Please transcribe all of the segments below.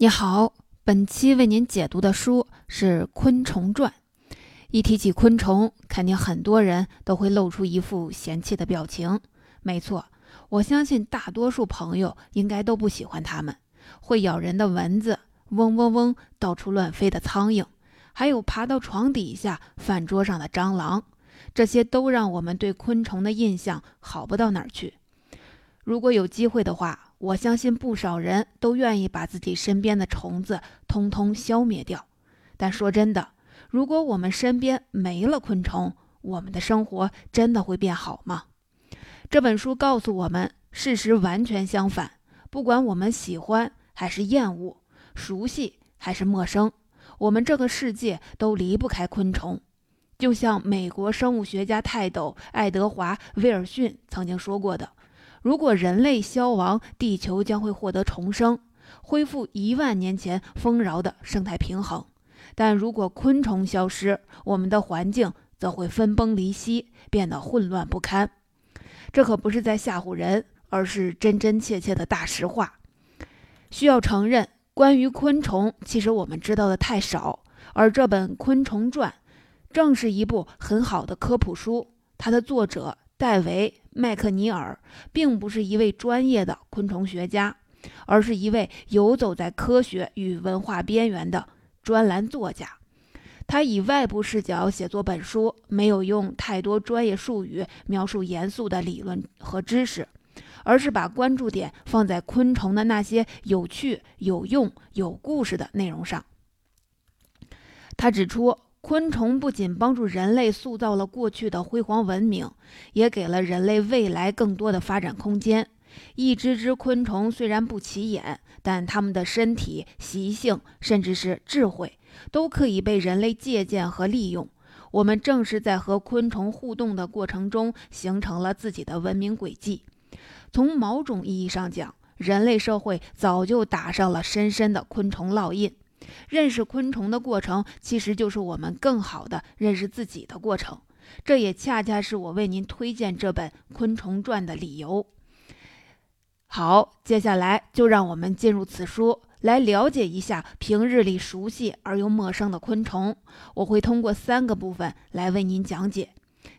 你好，本期为您解读的书是《昆虫传》。一提起昆虫，肯定很多人都会露出一副嫌弃的表情。没错，我相信大多数朋友应该都不喜欢它们。会咬人的蚊子，嗡嗡嗡到处乱飞的苍蝇，还有爬到床底下、饭桌上的蟑螂，这些都让我们对昆虫的印象好不到哪儿去。如果有机会的话，我相信不少人都愿意把自己身边的虫子通通消灭掉，但说真的，如果我们身边没了昆虫，我们的生活真的会变好吗？这本书告诉我们，事实完全相反。不管我们喜欢还是厌恶，熟悉还是陌生，我们这个世界都离不开昆虫。就像美国生物学家泰斗爱德华·威尔逊曾经说过的。如果人类消亡，地球将会获得重生，恢复一万年前丰饶的生态平衡；但如果昆虫消失，我们的环境则会分崩离析，变得混乱不堪。这可不是在吓唬人，而是真真切切的大实话。需要承认，关于昆虫，其实我们知道的太少，而这本《昆虫传》正是一部很好的科普书。它的作者。戴维·麦克尼尔并不是一位专业的昆虫学家，而是一位游走在科学与文化边缘的专栏作家。他以外部视角写作本书，没有用太多专业术语描述严肃的理论和知识，而是把关注点放在昆虫的那些有趣、有用、有故事的内容上。他指出。昆虫不仅帮助人类塑造了过去的辉煌文明，也给了人类未来更多的发展空间。一只只昆虫虽然不起眼，但它们的身体、习性，甚至是智慧，都可以被人类借鉴和利用。我们正是在和昆虫互动的过程中，形成了自己的文明轨迹。从某种意义上讲，人类社会早就打上了深深的昆虫烙印。认识昆虫的过程，其实就是我们更好的认识自己的过程。这也恰恰是我为您推荐这本《昆虫传》的理由。好，接下来就让我们进入此书，来了解一下平日里熟悉而又陌生的昆虫。我会通过三个部分来为您讲解：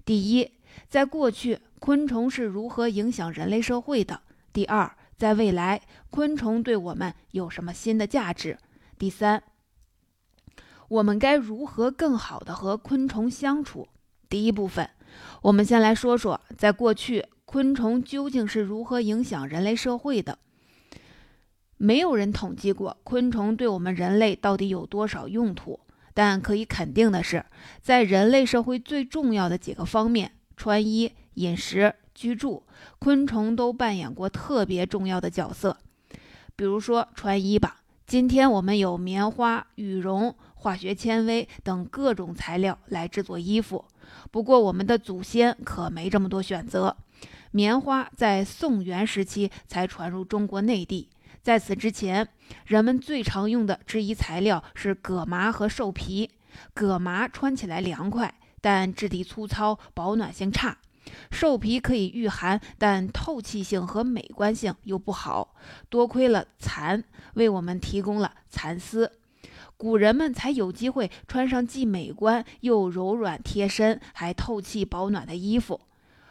第一，在过去，昆虫是如何影响人类社会的；第二，在未来，昆虫对我们有什么新的价值。第三，我们该如何更好的和昆虫相处？第一部分，我们先来说说，在过去，昆虫究竟是如何影响人类社会的？没有人统计过昆虫对我们人类到底有多少用途，但可以肯定的是，在人类社会最重要的几个方面——穿衣、饮食、居住，昆虫都扮演过特别重要的角色。比如说穿衣吧。今天我们有棉花、羽绒、化学纤维等各种材料来制作衣服。不过，我们的祖先可没这么多选择。棉花在宋元时期才传入中国内地，在此之前，人们最常用的织衣材料是葛麻和兽皮。葛麻穿起来凉快，但质地粗糙，保暖性差。兽皮可以御寒，但透气性和美观性又不好。多亏了蚕，为我们提供了蚕丝，古人们才有机会穿上既美观又柔软贴身，还透气保暖的衣服。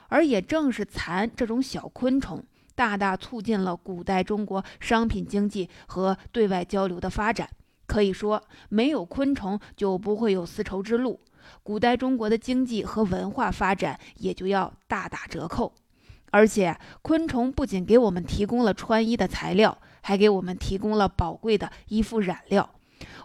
而也正是蚕这种小昆虫，大大促进了古代中国商品经济和对外交流的发展。可以说，没有昆虫，就不会有丝绸之路。古代中国的经济和文化发展也就要大打折扣，而且昆虫不仅给我们提供了穿衣的材料，还给我们提供了宝贵的衣服染料。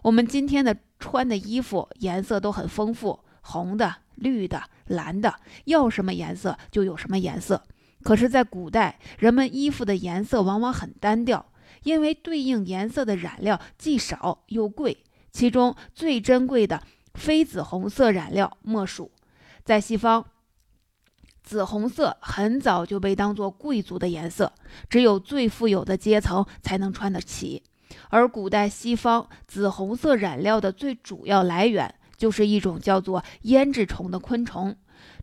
我们今天的穿的衣服颜色都很丰富，红的、绿的、蓝的，要什么颜色就有什么颜色。可是，在古代，人们衣服的颜色往往很单调，因为对应颜色的染料既少又贵，其中最珍贵的。非紫红色染料莫属。在西方，紫红色很早就被当作贵族的颜色，只有最富有的阶层才能穿得起。而古代西方紫红色染料的最主要来源，就是一种叫做胭脂虫的昆虫。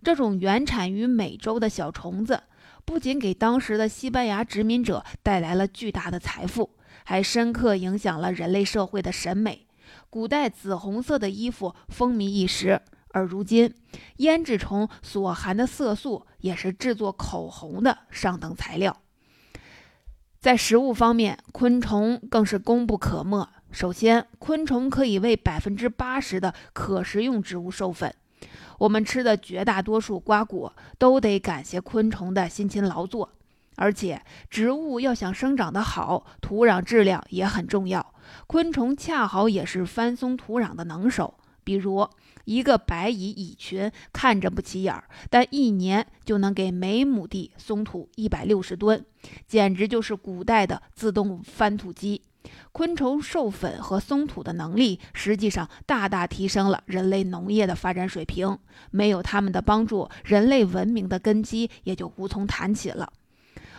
这种原产于美洲的小虫子，不仅给当时的西班牙殖民者带来了巨大的财富，还深刻影响了人类社会的审美。古代紫红色的衣服风靡一时，而如今，胭脂虫所含的色素也是制作口红的上等材料。在食物方面，昆虫更是功不可没。首先，昆虫可以为百分之八十的可食用植物授粉。我们吃的绝大多数瓜果都得感谢昆虫的辛勤劳作。而且，植物要想生长得好，土壤质量也很重要。昆虫恰好也是翻松土壤的能手。比如，一个白蚁蚁群看着不起眼儿，但一年就能给每亩地松土一百六十吨，简直就是古代的自动翻土机。昆虫授粉和松土的能力，实际上大大提升了人类农业的发展水平。没有它们的帮助，人类文明的根基也就无从谈起了。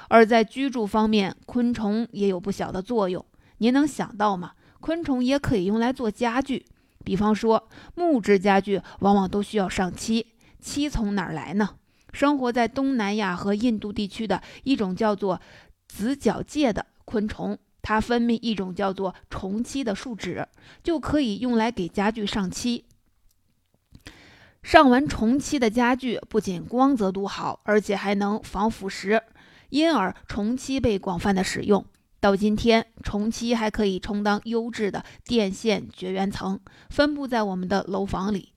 而在居住方面，昆虫也有不小的作用。您能想到吗？昆虫也可以用来做家具，比方说木质家具往往都需要上漆，漆从哪儿来呢？生活在东南亚和印度地区的一种叫做紫角介的昆虫，它分泌一种叫做虫漆的树脂，就可以用来给家具上漆。上完虫漆的家具不仅光泽度好，而且还能防腐蚀。因而，虫漆被广泛的使用。到今天，虫漆还可以充当优质的电线绝缘层，分布在我们的楼房里。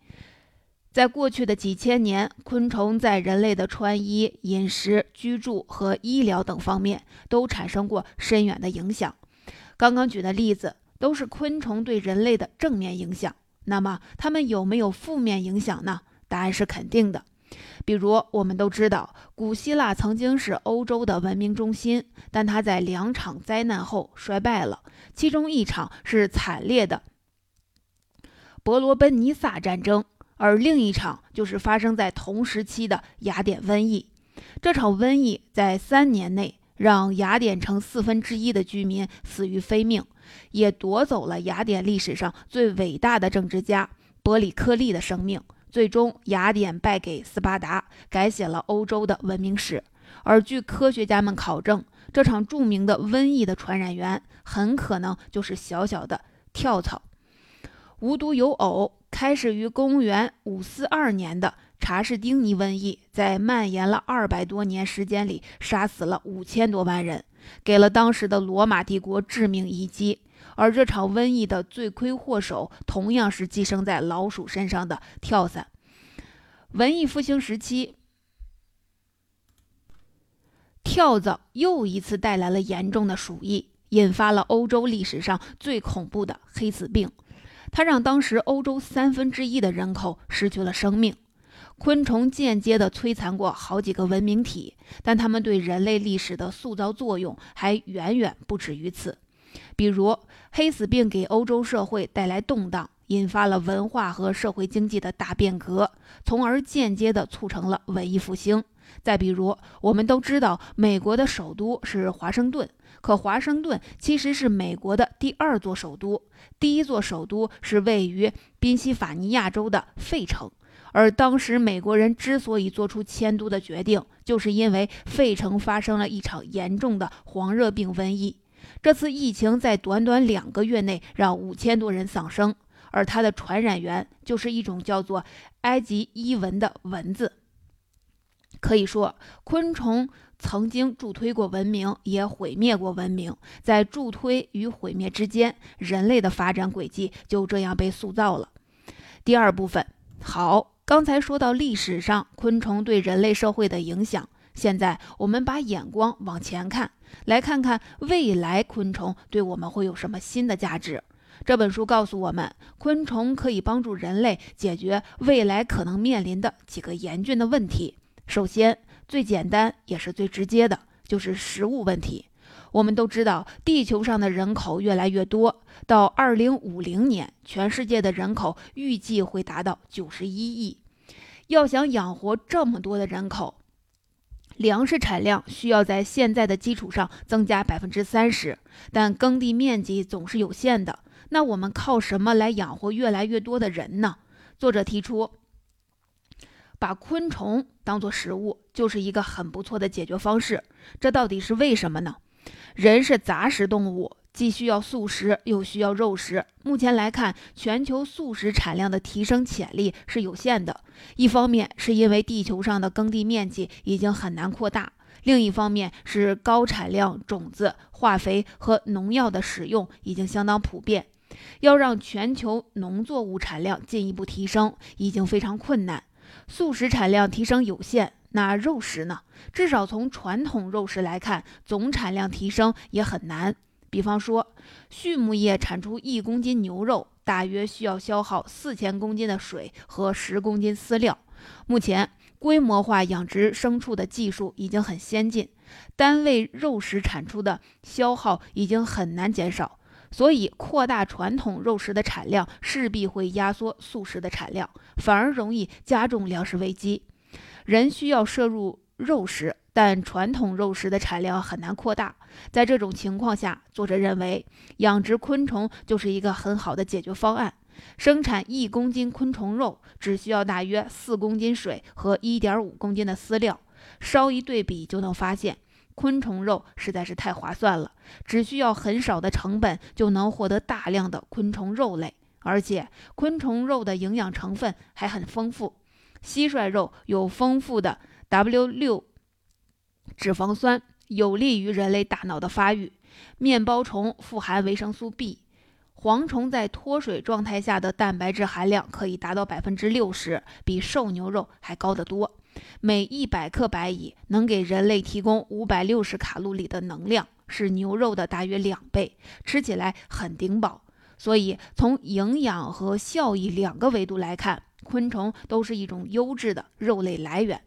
在过去的几千年，昆虫在人类的穿衣、饮食、居住和医疗等方面都产生过深远的影响。刚刚举的例子都是昆虫对人类的正面影响。那么，它们有没有负面影响呢？答案是肯定的。比如，我们都知道，古希腊曾经是欧洲的文明中心，但它在两场灾难后衰败了。其中一场是惨烈的伯罗奔尼撒战争，而另一场就是发生在同时期的雅典瘟疫。这场瘟疫在三年内让雅典城四分之一的居民死于非命，也夺走了雅典历史上最伟大的政治家伯里克利的生命。最终，雅典败给斯巴达，改写了欧洲的文明史。而据科学家们考证，这场著名的瘟疫的传染源很可能就是小小的跳蚤。无独有偶，开始于公元五四二年的查士丁尼瘟疫，在蔓延了二百多年时间里，杀死了五千多万人，给了当时的罗马帝国致命一击。而这场瘟疫的罪魁祸首，同样是寄生在老鼠身上的跳蚤。文艺复兴时期，跳蚤又一次带来了严重的鼠疫，引发了欧洲历史上最恐怖的黑死病。它让当时欧洲三分之一的人口失去了生命。昆虫间接地摧残过好几个文明体，但它们对人类历史的塑造作用还远远不止于此。比如，黑死病给欧洲社会带来动荡，引发了文化和社会经济的大变革，从而间接地促成了文艺复兴。再比如，我们都知道美国的首都是华盛顿，可华盛顿其实是美国的第二座首都，第一座首都是位于宾夕法尼亚州的费城。而当时美国人之所以做出迁都的决定，就是因为费城发生了一场严重的黄热病瘟疫。这次疫情在短短两个月内让五千多人丧生，而它的传染源就是一种叫做埃及伊蚊的蚊子。可以说，昆虫曾经助推过文明，也毁灭过文明。在助推与毁灭之间，人类的发展轨迹就这样被塑造了。第二部分，好，刚才说到历史上昆虫对人类社会的影响。现在我们把眼光往前看，来看看未来昆虫对我们会有什么新的价值。这本书告诉我们，昆虫可以帮助人类解决未来可能面临的几个严峻的问题。首先，最简单也是最直接的，就是食物问题。我们都知道，地球上的人口越来越多，到二零五零年，全世界的人口预计会达到九十一亿。要想养活这么多的人口，粮食产量需要在现在的基础上增加百分之三十，但耕地面积总是有限的。那我们靠什么来养活越来越多的人呢？作者提出，把昆虫当做食物就是一个很不错的解决方式。这到底是为什么呢？人是杂食动物，既需要素食，又需要肉食。目前来看，全球素食产量的提升潜力是有限的。一方面是因为地球上的耕地面积已经很难扩大，另一方面是高产量种子、化肥和农药的使用已经相当普遍。要让全球农作物产量进一步提升，已经非常困难。素食产量提升有限，那肉食呢？至少从传统肉食来看，总产量提升也很难。比方说，畜牧业产出一公斤牛肉，大约需要消耗四千公斤的水和十公斤饲料。目前，规模化养殖牲畜的技术已经很先进，单位肉食产出的消耗已经很难减少，所以扩大传统肉食的产量，势必会压缩素食的产量，反而容易加重粮食危机。人需要摄入肉食。但传统肉食的产量很难扩大，在这种情况下，作者认为养殖昆虫就是一个很好的解决方案。生产一公斤昆虫肉只需要大约四公斤水和一点五公斤的饲料，稍一对比就能发现，昆虫肉实在是太划算了，只需要很少的成本就能获得大量的昆虫肉类，而且昆虫肉的营养成分还很丰富。蟋蟀肉有丰富的 W 六。脂肪酸有利于人类大脑的发育。面包虫富含维生素 B。蝗虫在脱水状态下的蛋白质含量可以达到百分之六十，比瘦牛肉还高得多。每一百克白蚁能给人类提供五百六十卡路里的能量，是牛肉的大约两倍，吃起来很顶饱。所以，从营养和效益两个维度来看，昆虫都是一种优质的肉类来源。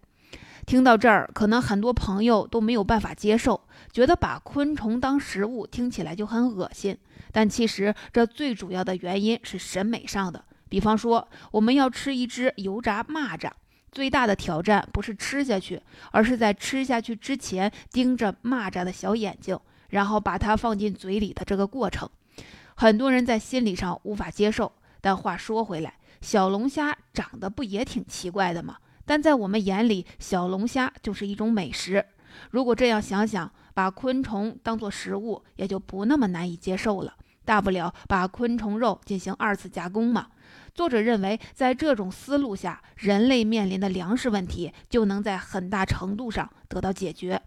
听到这儿，可能很多朋友都没有办法接受，觉得把昆虫当食物听起来就很恶心。但其实这最主要的原因是审美上的。比方说，我们要吃一只油炸蚂蚱，最大的挑战不是吃下去，而是在吃下去之前盯着蚂蚱的小眼睛，然后把它放进嘴里的这个过程。很多人在心理上无法接受。但话说回来，小龙虾长得不也挺奇怪的吗？但在我们眼里，小龙虾就是一种美食。如果这样想想，把昆虫当作食物，也就不那么难以接受了。大不了把昆虫肉进行二次加工嘛。作者认为，在这种思路下，人类面临的粮食问题就能在很大程度上得到解决。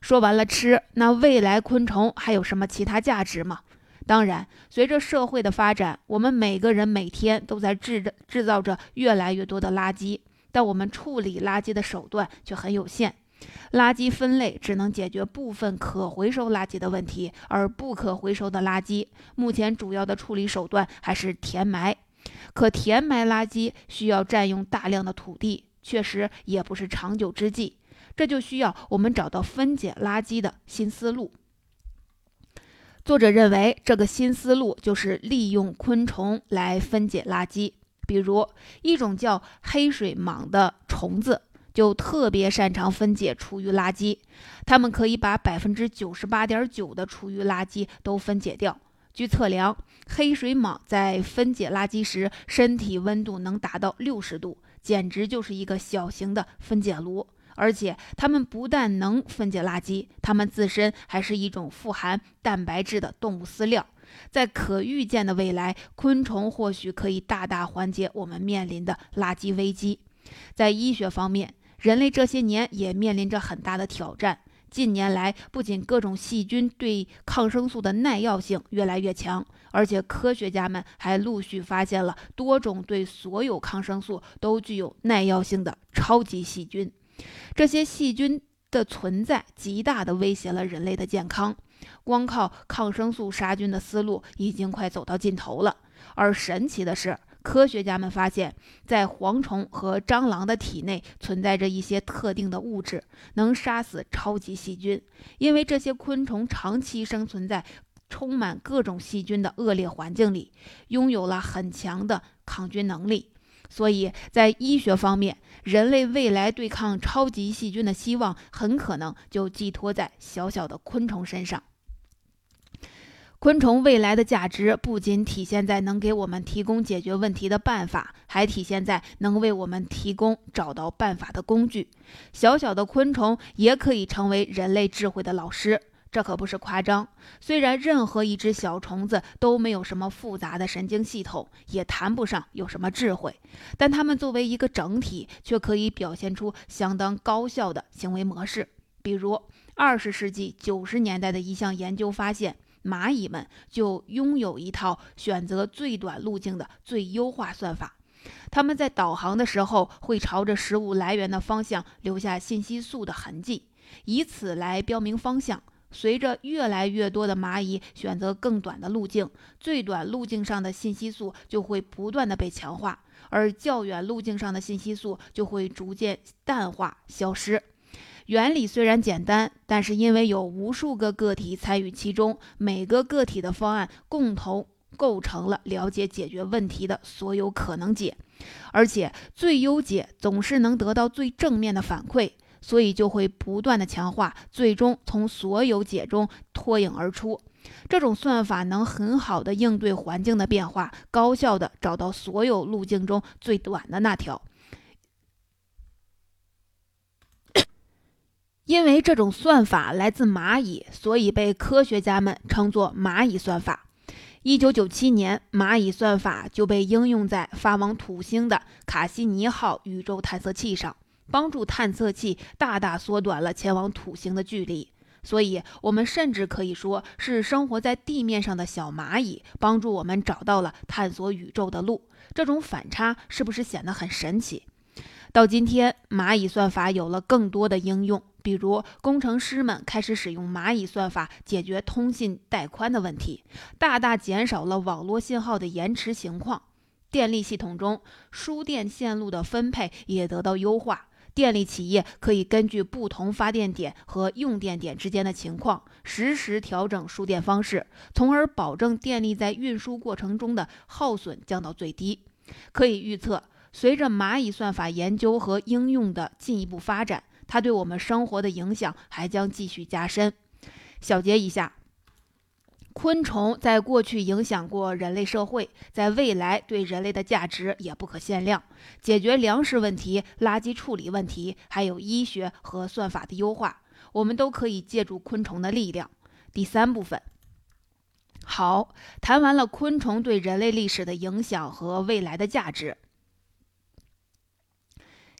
说完了吃，那未来昆虫还有什么其他价值吗？当然，随着社会的发展，我们每个人每天都在制制造着越来越多的垃圾。但我们处理垃圾的手段却很有限，垃圾分类只能解决部分可回收垃圾的问题，而不可回收的垃圾，目前主要的处理手段还是填埋。可填埋垃圾需要占用大量的土地，确实也不是长久之计。这就需要我们找到分解垃圾的新思路。作者认为，这个新思路就是利用昆虫来分解垃圾。比如一种叫黑水蟒的虫子，就特别擅长分解厨余垃圾。它们可以把百分之九十八点九的厨余垃圾都分解掉。据测量，黑水蟒在分解垃圾时，身体温度能达到六十度，简直就是一个小型的分解炉。而且，它们不但能分解垃圾，它们自身还是一种富含蛋白质的动物饲料。在可预见的未来，昆虫或许可以大大缓解我们面临的垃圾危机。在医学方面，人类这些年也面临着很大的挑战。近年来，不仅各种细菌对抗生素的耐药性越来越强，而且科学家们还陆续发现了多种对所有抗生素都具有耐药性的超级细菌。这些细菌的存在，极大地威胁了人类的健康。光靠抗生素杀菌的思路已经快走到尽头了。而神奇的是，科学家们发现，在蝗虫和蟑螂的体内存在着一些特定的物质，能杀死超级细菌。因为这些昆虫长期生存在充满各种细菌的恶劣环境里，拥有了很强的抗菌能力。所以在医学方面，人类未来对抗超级细菌的希望，很可能就寄托在小小的昆虫身上。昆虫未来的价值不仅体现在能给我们提供解决问题的办法，还体现在能为我们提供找到办法的工具。小小的昆虫也可以成为人类智慧的老师。这可不是夸张。虽然任何一只小虫子都没有什么复杂的神经系统，也谈不上有什么智慧，但它们作为一个整体，却可以表现出相当高效的行为模式。比如，二十世纪九十年代的一项研究发现，蚂蚁们就拥有一套选择最短路径的最优化算法。它们在导航的时候，会朝着食物来源的方向留下信息素的痕迹，以此来标明方向。随着越来越多的蚂蚁选择更短的路径，最短路径上的信息素就会不断的被强化，而较远路径上的信息素就会逐渐淡化消失。原理虽然简单，但是因为有无数个个体参与其中，每个个体的方案共同构成了了解解决问题的所有可能解，而且最优解总是能得到最正面的反馈。所以就会不断的强化，最终从所有解中脱颖而出。这种算法能很好的应对环境的变化，高效的找到所有路径中最短的那条。因为这种算法来自蚂蚁，所以被科学家们称作蚂蚁算法。一九九七年，蚂蚁算法就被应用在发往土星的卡西尼号宇宙探测器上。帮助探测器大大缩短了前往土星的距离，所以我们甚至可以说是生活在地面上的小蚂蚁帮助我们找到了探索宇宙的路。这种反差是不是显得很神奇？到今天，蚂蚁算法有了更多的应用，比如工程师们开始使用蚂蚁算法解决通信带宽的问题，大大减少了网络信号的延迟情况；电力系统中输电线路的分配也得到优化。电力企业可以根据不同发电点和用电点之间的情况，实时调整输电方式，从而保证电力在运输过程中的耗损降到最低。可以预测，随着蚂蚁算法研究和应用的进一步发展，它对我们生活的影响还将继续加深。小结一下。昆虫在过去影响过人类社会，在未来对人类的价值也不可限量。解决粮食问题、垃圾处理问题，还有医学和算法的优化，我们都可以借助昆虫的力量。第三部分，好，谈完了昆虫对人类历史的影响和未来的价值。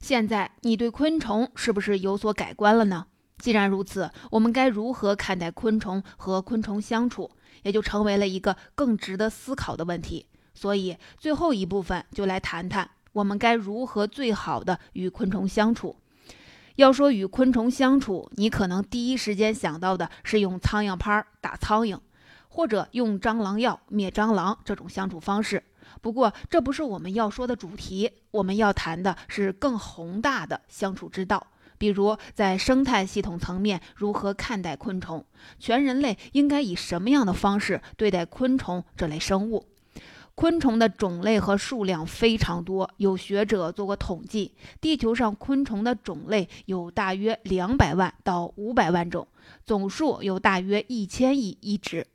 现在你对昆虫是不是有所改观了呢？既然如此，我们该如何看待昆虫和昆虫相处？也就成为了一个更值得思考的问题。所以最后一部分就来谈谈我们该如何最好的与昆虫相处。要说与昆虫相处，你可能第一时间想到的是用苍蝇拍打苍蝇，或者用蟑螂药灭蟑螂这种相处方式。不过这不是我们要说的主题，我们要谈的是更宏大的相处之道。比如，在生态系统层面，如何看待昆虫？全人类应该以什么样的方式对待昆虫这类生物？昆虫的种类和数量非常多，有学者做过统计，地球上昆虫的种类有大约两百万到五百万种，总数有大约一千亿一只。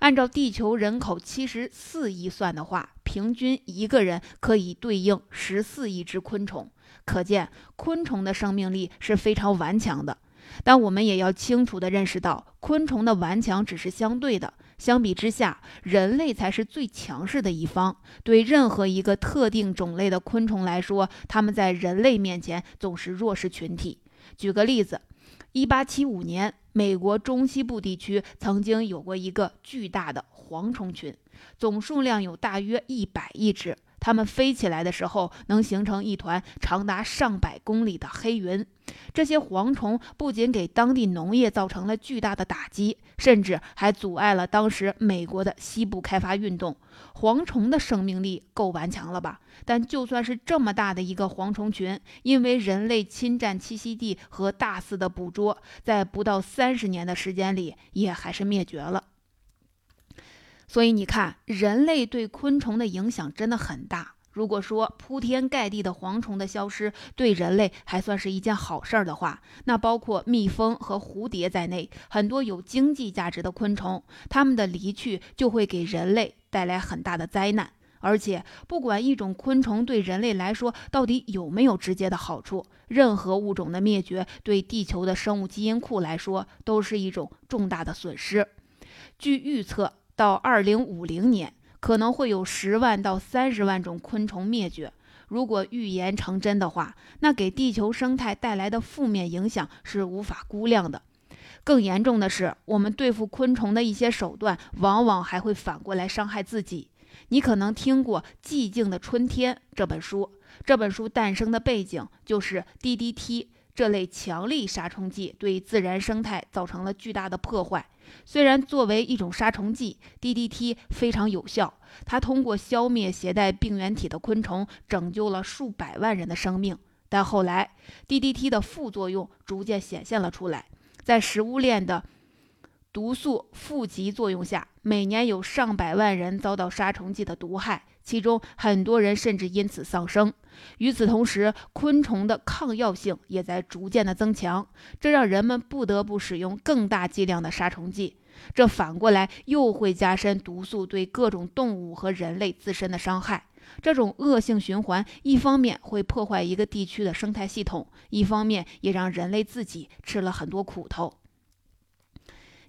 按照地球人口七十四亿算的话，平均一个人可以对应十四亿只昆虫。可见，昆虫的生命力是非常顽强的。但我们也要清楚地认识到，昆虫的顽强只是相对的。相比之下，人类才是最强势的一方。对任何一个特定种类的昆虫来说，它们在人类面前总是弱势群体。举个例子，1875年，美国中西部地区曾经有过一个巨大的蝗虫群，总数量有大约100亿只。它们飞起来的时候，能形成一团长达上百公里的黑云。这些蝗虫不仅给当地农业造成了巨大的打击，甚至还阻碍了当时美国的西部开发运动。蝗虫的生命力够顽强了吧？但就算是这么大的一个蝗虫群，因为人类侵占栖息地和大肆的捕捉，在不到三十年的时间里，也还是灭绝了。所以你看，人类对昆虫的影响真的很大。如果说铺天盖地的蝗虫的消失对人类还算是一件好事儿的话，那包括蜜蜂和蝴蝶在内，很多有经济价值的昆虫，它们的离去就会给人类带来很大的灾难。而且，不管一种昆虫对人类来说到底有没有直接的好处，任何物种的灭绝对地球的生物基因库来说都是一种重大的损失。据预测，到二零五零年，可能会有十万到三十万种昆虫灭绝。如果预言成真的话，那给地球生态带来的负面影响是无法估量的。更严重的是，我们对付昆虫的一些手段，往往还会反过来伤害自己。你可能听过《寂静的春天》这本书，这本书诞生的背景就是 DDT 这类强力杀虫剂对自然生态造成了巨大的破坏。虽然作为一种杀虫剂，DDT 非常有效，它通过消灭携带病原体的昆虫，拯救了数百万人的生命。但后来，DDT 的副作用逐渐显现了出来，在食物链的。毒素负极作用下，每年有上百万人遭到杀虫剂的毒害，其中很多人甚至因此丧生。与此同时，昆虫的抗药性也在逐渐的增强，这让人们不得不使用更大剂量的杀虫剂。这反过来又会加深毒素对各种动物和人类自身的伤害。这种恶性循环，一方面会破坏一个地区的生态系统，一方面也让人类自己吃了很多苦头。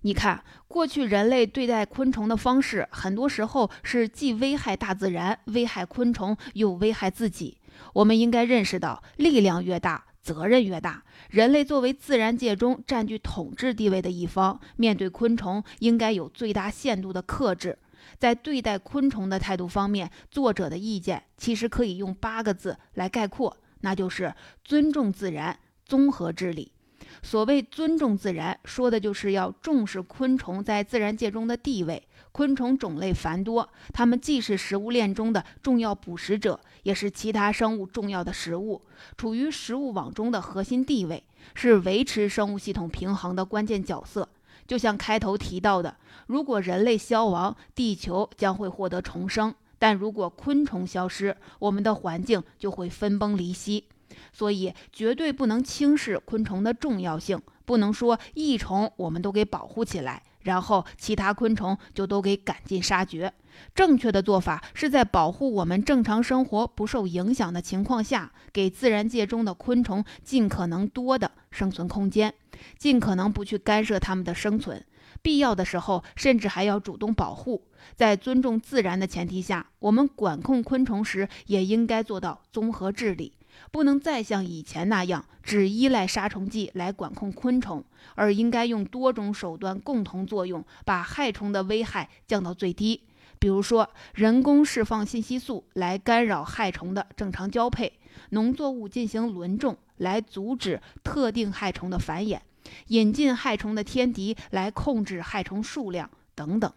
你看，过去人类对待昆虫的方式，很多时候是既危害大自然、危害昆虫，又危害自己。我们应该认识到，力量越大，责任越大。人类作为自然界中占据统治地位的一方，面对昆虫，应该有最大限度的克制。在对待昆虫的态度方面，作者的意见其实可以用八个字来概括，那就是尊重自然，综合治理。所谓尊重自然，说的就是要重视昆虫在自然界中的地位。昆虫种类繁多，它们既是食物链中的重要捕食者，也是其他生物重要的食物，处于食物网中的核心地位，是维持生物系统平衡的关键角色。就像开头提到的，如果人类消亡，地球将会获得重生；但如果昆虫消失，我们的环境就会分崩离析。所以，绝对不能轻视昆虫的重要性，不能说益虫我们都给保护起来，然后其他昆虫就都给赶尽杀绝。正确的做法是在保护我们正常生活不受影响的情况下，给自然界中的昆虫尽可能多的生存空间，尽可能不去干涉它们的生存，必要的时候甚至还要主动保护。在尊重自然的前提下，我们管控昆虫时也应该做到综合治理。不能再像以前那样只依赖杀虫剂来管控昆虫，而应该用多种手段共同作用，把害虫的危害降到最低。比如说，人工释放信息素来干扰害虫的正常交配；农作物进行轮种来阻止特定害虫的繁衍；引进害虫的天敌来控制害虫数量等等。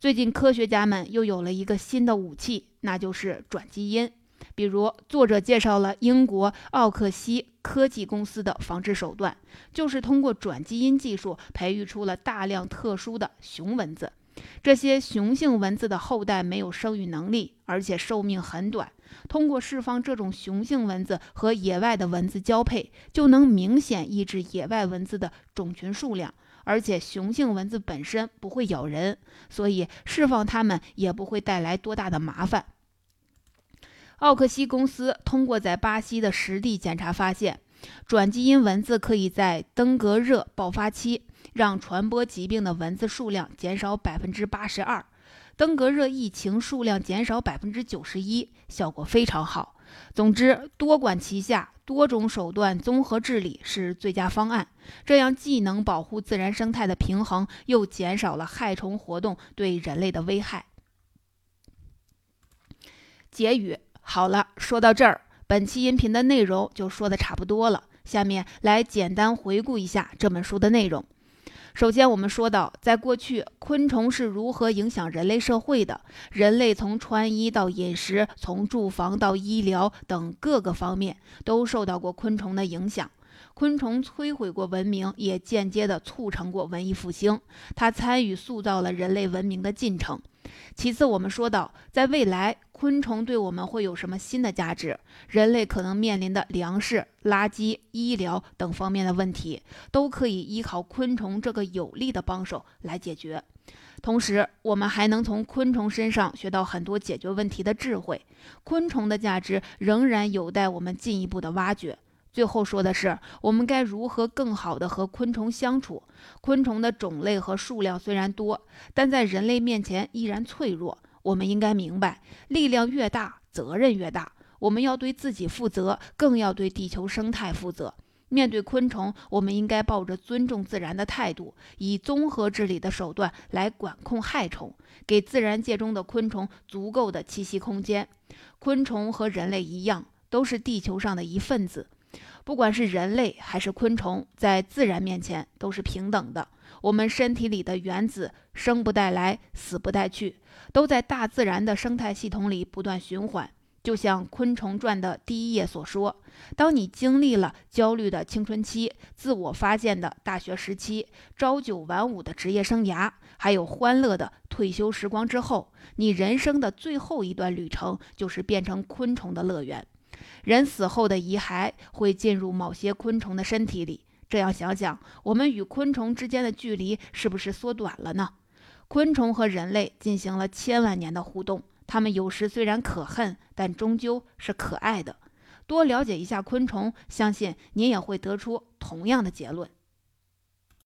最近，科学家们又有了一个新的武器，那就是转基因。比如，作者介绍了英国奥克西科技公司的防治手段，就是通过转基因技术培育出了大量特殊的雄蚊子。这些雄性蚊子的后代没有生育能力，而且寿命很短。通过释放这种雄性蚊子和野外的蚊子交配，就能明显抑制野外蚊子的种群数量。而且雄性蚊子本身不会咬人，所以释放它们也不会带来多大的麻烦。奥克西公司通过在巴西的实地检查发现，转基因蚊子可以在登革热爆发期让传播疾病的蚊子数量减少百分之八十二，登革热疫情数量减少百分之九十一，效果非常好。总之，多管齐下，多种手段综合治理是最佳方案。这样既能保护自然生态的平衡，又减少了害虫活动对人类的危害。结语。好了，说到这儿，本期音频的内容就说的差不多了。下面来简单回顾一下这本书的内容。首先，我们说到，在过去，昆虫是如何影响人类社会的。人类从穿衣到饮食，从住房到医疗等各个方面，都受到过昆虫的影响。昆虫摧毁过文明，也间接地促成过文艺复兴。它参与塑造了人类文明的进程。其次，我们说到，在未来，昆虫对我们会有什么新的价值？人类可能面临的粮食、垃圾、医疗等方面的问题，都可以依靠昆虫这个有力的帮手来解决。同时，我们还能从昆虫身上学到很多解决问题的智慧。昆虫的价值仍然有待我们进一步的挖掘。最后说的是，我们该如何更好地和昆虫相处？昆虫的种类和数量虽然多，但在人类面前依然脆弱。我们应该明白，力量越大，责任越大。我们要对自己负责，更要对地球生态负责。面对昆虫，我们应该抱着尊重自然的态度，以综合治理的手段来管控害虫，给自然界中的昆虫足够的栖息空间。昆虫和人类一样，都是地球上的一份子。不管是人类还是昆虫，在自然面前都是平等的。我们身体里的原子生不带来，死不带去，都在大自然的生态系统里不断循环。就像《昆虫传》的第一页所说：“当你经历了焦虑的青春期、自我发现的大学时期、朝九晚五的职业生涯，还有欢乐的退休时光之后，你人生的最后一段旅程就是变成昆虫的乐园。人死后的遗骸会进入某些昆虫的身体里。这样想想，我们与昆虫之间的距离是不是缩短了呢？昆虫和人类进行了千万年的互动。”它们有时虽然可恨，但终究是可爱的。多了解一下昆虫，相信您也会得出同样的结论。